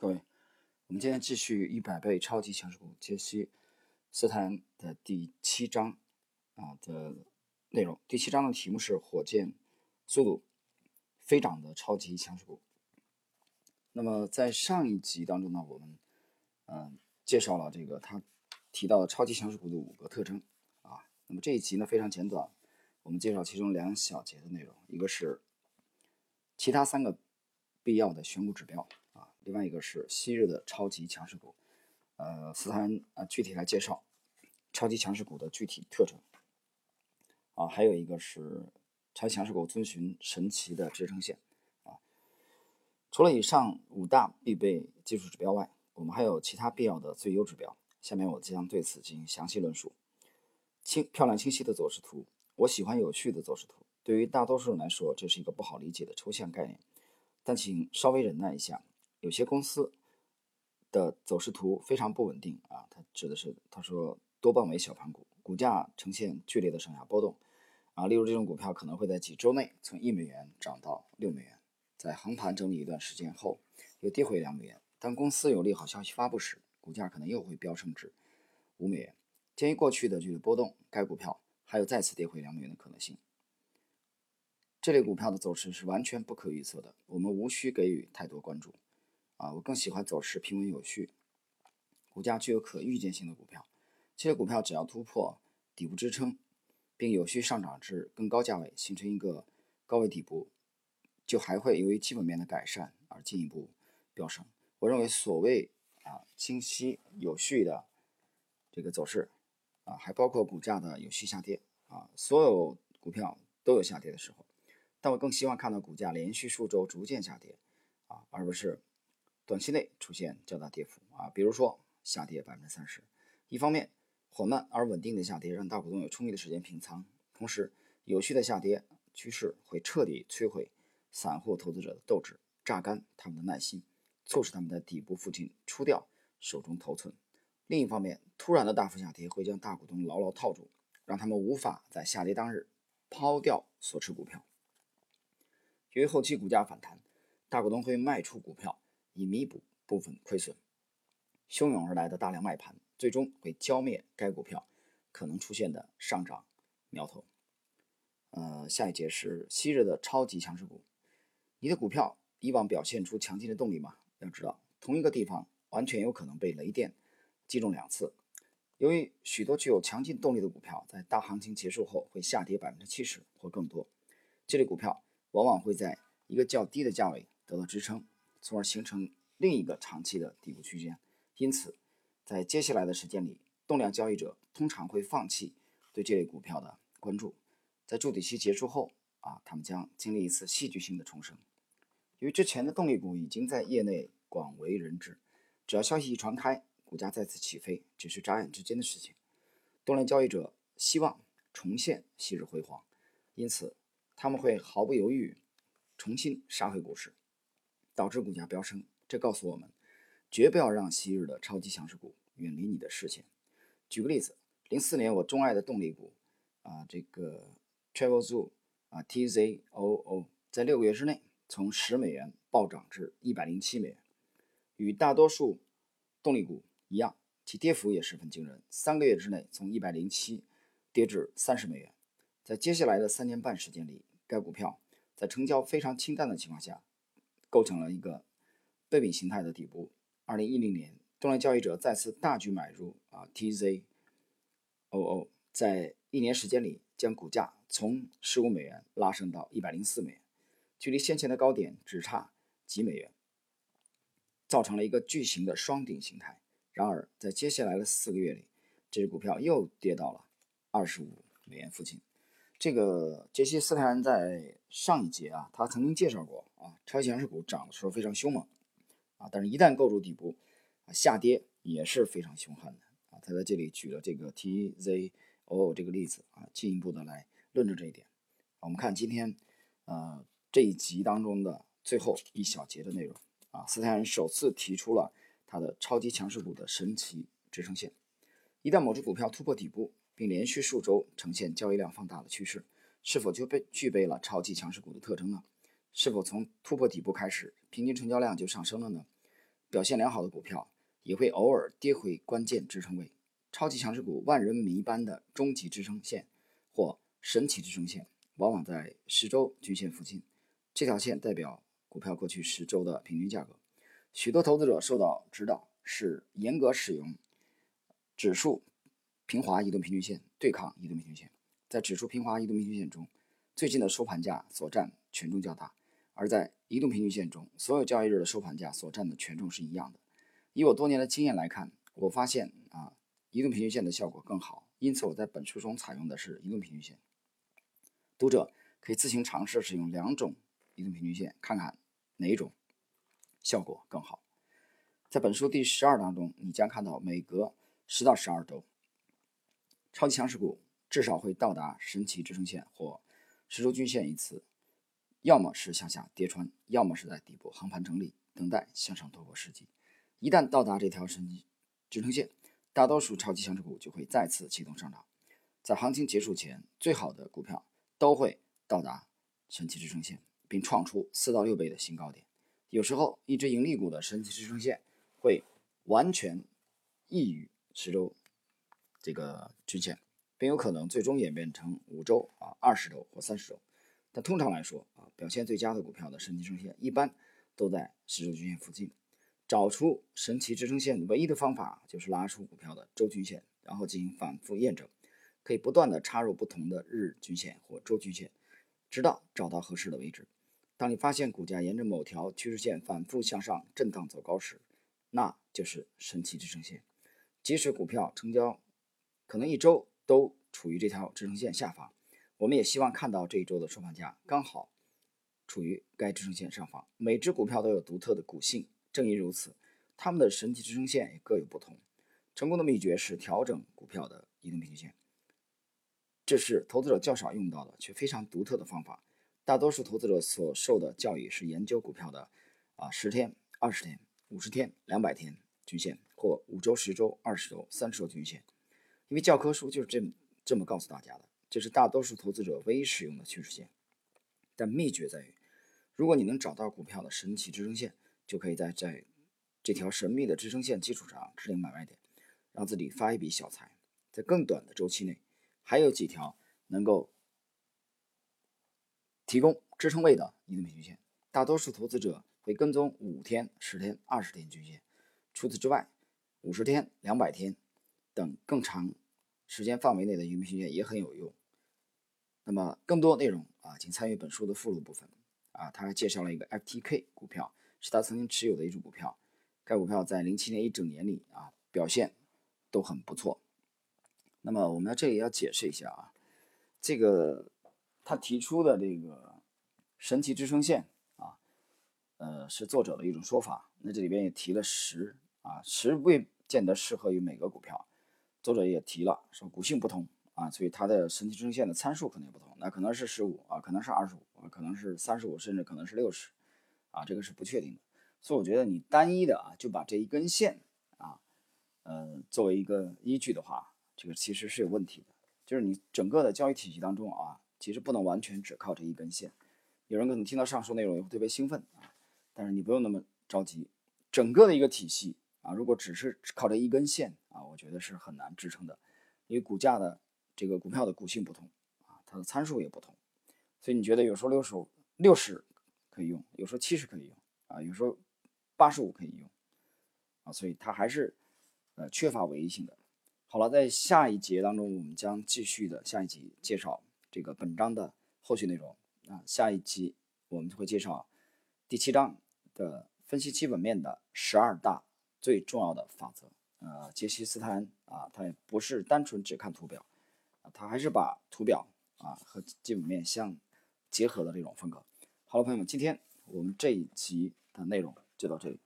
各位，我们今天继续一百倍超级强势股解析斯坦的第七章啊的内容。第七章的题目是火箭速度飞涨的超级强势股。那么在上一集当中呢，我们嗯介绍了这个他提到的超级强势股的五个特征啊。那么这一集呢非常简短，我们介绍其中两小节的内容，一个是其他三个必要的选股指标。另外一个是昔日的超级强势股，呃，斯坦啊，具体来介绍超级强势股的具体特征啊，还有一个是超级强势股遵循神奇的支撑线啊。除了以上五大必备技术指标外，我们还有其他必要的最优指标。下面我将对此进行详细论述。清漂亮清晰的走势图，我喜欢有序的走势图。对于大多数人来说，这是一个不好理解的抽象概念，但请稍微忍耐一下。有些公司的走势图非常不稳定啊，它指的是他说多半为小盘股，股价呈现剧烈的上下波动啊。例如这种股票可能会在几周内从一美元涨到六美元，在横盘整理一段时间后又跌回两美元。当公司有利好消息发布时，股价可能又会飙升至五美元。鉴于过去的剧烈波动，该股票还有再次跌回两美元的可能性。这类股票的走势是完全不可预测的，我们无需给予太多关注。啊，我更喜欢走势平稳有序、股价具有可预见性的股票。这些股票只要突破底部支撑，并有序上涨至更高价位，形成一个高位底部，就还会由于基本面的改善而进一步飙升。我认为，所谓啊清晰有序的这个走势啊，还包括股价的有序下跌啊。所有股票都有下跌的时候，但我更希望看到股价连续数周逐渐下跌啊，而不是。短期内出现较大跌幅啊，比如说下跌百分之三十。一方面，缓慢而稳定的下跌让大股东有充裕的时间平仓；同时，有序的下跌趋势会彻底摧毁散户投资者的斗志，榨干他们的耐心，促使他们在底部附近出掉手中头寸。另一方面，突然的大幅下跌会将大股东牢牢套住，让他们无法在下跌当日抛掉所持股票。由于后期股价反弹，大股东会卖出股票。以弥补部分亏损，汹涌而来的大量卖盘最终会浇灭该股票可能出现的上涨苗头。呃，下一节是昔日的超级强势股。你的股票以往表现出强劲的动力吗？要知道，同一个地方完全有可能被雷电击中两次。由于许多具有强劲动力的股票在大行情结束后会下跌百分之七十或更多，这类股票往往会在一个较低的价位得到支撑。从而形成另一个长期的底部区间，因此，在接下来的时间里，动量交易者通常会放弃对这类股票的关注。在筑底期结束后，啊，他们将经历一次戏剧性的重生。由于之前的动力股已经在业内广为人知，只要消息一传开，股价再次起飞只是眨眼之间的事情。动量交易者希望重现昔日辉煌，因此他们会毫不犹豫重新杀回股市。导致股价飙升，这告诉我们，绝不要让昔日的超级强势股远离你的视线。举个例子，零四年我钟爱的动力股，啊，这个 Travel Zoo 啊，TZOO，在六个月之内从十美元暴涨至一百零七美元，与大多数动力股一样，其跌幅也十分惊人，三个月之内从一百零七跌至三十美元。在接下来的三年半时间里，该股票在成交非常清淡的情况下。构成了一个背饼形态的底部。二零一零年，动量交易者再次大举买入啊，TZOO，在一年时间里将股价从十五美元拉升到一百零四美元，距离先前的高点只差几美元，造成了一个巨型的双顶形态。然而，在接下来的四个月里，这只股票又跌到了二十五美元附近。这个杰西·斯泰恩在上一节啊，他曾经介绍过啊，超级强势股涨的时候非常凶猛啊，但是一旦构筑底部啊，下跌也是非常凶悍的啊。他在这里举了这个 TZO 这个例子啊，进一步的来论证这一点。我们看今天呃这一集当中的最后一小节的内容啊，斯泰恩首次提出了他的超级强势股的神奇支撑线，一旦某只股票突破底部。并连续数周呈现交易量放大的趋势，是否就被具备了超级强势股的特征呢？是否从突破底部开始，平均成交量就上升了呢？表现良好的股票也会偶尔跌回关键支撑位。超级强势股万人迷般的终极支撑线或神奇支撑线，往往在十周均线附近。这条线代表股票过去十周的平均价格。许多投资者受到指导是严格使用指数平滑移动平均线对抗移动平均线。在指数平滑移动平均线中，最近的收盘价所占权重较大；而在移动平均线中，所有交易日的收盘价所占的权重是一样的。以我多年的经验来看，我发现啊。移动平均线的效果更好，因此我在本书中采用的是移动平均线。读者可以自行尝试使用两种移动平均线，看看哪一种效果更好。在本书第十二章中，你将看到每隔十到十二周，超级强势股至少会到达神奇支撑线或十周均线一次，要么是向下跌穿，要么是在底部横盘整理，等待向上突破时机。一旦到达这条神奇支撑线，大多数超级强势股就会再次启动上涨，在行情结束前，最好的股票都会到达神奇支撑线，并创出四到六倍的新高点。有时候，一只盈利股的神奇支撑线会完全异于十周这个均线，并有可能最终演变成五周啊、二十周或三十周。但通常来说啊，表现最佳的股票的神奇支撑线一般都在十周均线附近。找出神奇支撑线唯一的方法就是拉出股票的周均线，然后进行反复验证，可以不断的插入不同的日均线或周均线，直到找到合适的位置。当你发现股价沿着某条趋势线反复向上震荡走高时，那就是神奇支撑线。即使股票成交可能一周都处于这条支撑线下方，我们也希望看到这一周的收盘价刚好处于该支撑线上方。每只股票都有独特的股性。正因如此，它们的神奇支撑线也各有不同。成功的秘诀是调整股票的移动平均线，这是投资者较少用到的却非常独特的方法。大多数投资者所受的教育是研究股票的啊十天、二十天、五十天、两百天均线，或五周、十周、二十周、三十周均线，因为教科书就是这么这么告诉大家的。这是大多数投资者唯一使用的趋势线。但秘诀在于，如果你能找到股票的神奇支撑线。就可以在在这条神秘的支撑线基础上制定买卖点，让自己发一笔小财。在更短的周期内，还有几条能够提供支撑位的移动平均线。大多数投资者会跟踪五天、十天、二十天均线。除此之外，五十天、两百天等更长时间范围内的移动平均线也很有用。那么更多内容啊，请参与本书的附录部分啊，他还介绍了一个 FTK 股票。是他曾经持有的一只股票，该股票在零七年一整年里啊表现都很不错。那么我们在这里要解释一下啊，这个他提出的这个神奇支撑线啊，呃是作者的一种说法。那这里边也提了十啊，十未见得适合于每个股票。作者也提了说股性不同啊，所以它的神奇支撑线的参数可能也不同。那可能是十五啊，可能是二十五啊，可能是三十五，甚至可能是六十。啊，这个是不确定的，所以我觉得你单一的啊，就把这一根线啊，呃，作为一个依据的话，这个其实是有问题的。就是你整个的交易体系当中啊，其实不能完全只靠这一根线。有人可能听到上述内容也会特别兴奋啊，但是你不用那么着急。整个的一个体系啊，如果只是靠这一根线啊，我觉得是很难支撑的，因为股价的这个股票的股性不同啊，它的参数也不同，所以你觉得有时候六十六十。可以用，有时候七十可以用啊，有时候八十五可以用啊，所以它还是呃缺乏唯一性的。好了，在下一节当中，我们将继续的下一集介绍这个本章的后续内容啊。下一集我们会介绍第七章的分析基本面的十二大最重要的法则。呃，杰西斯坦啊，他也不是单纯只看图表啊，他还是把图表啊和基本面相结合的这种风格。好了，朋友们，今天我们这一集的内容就到这里。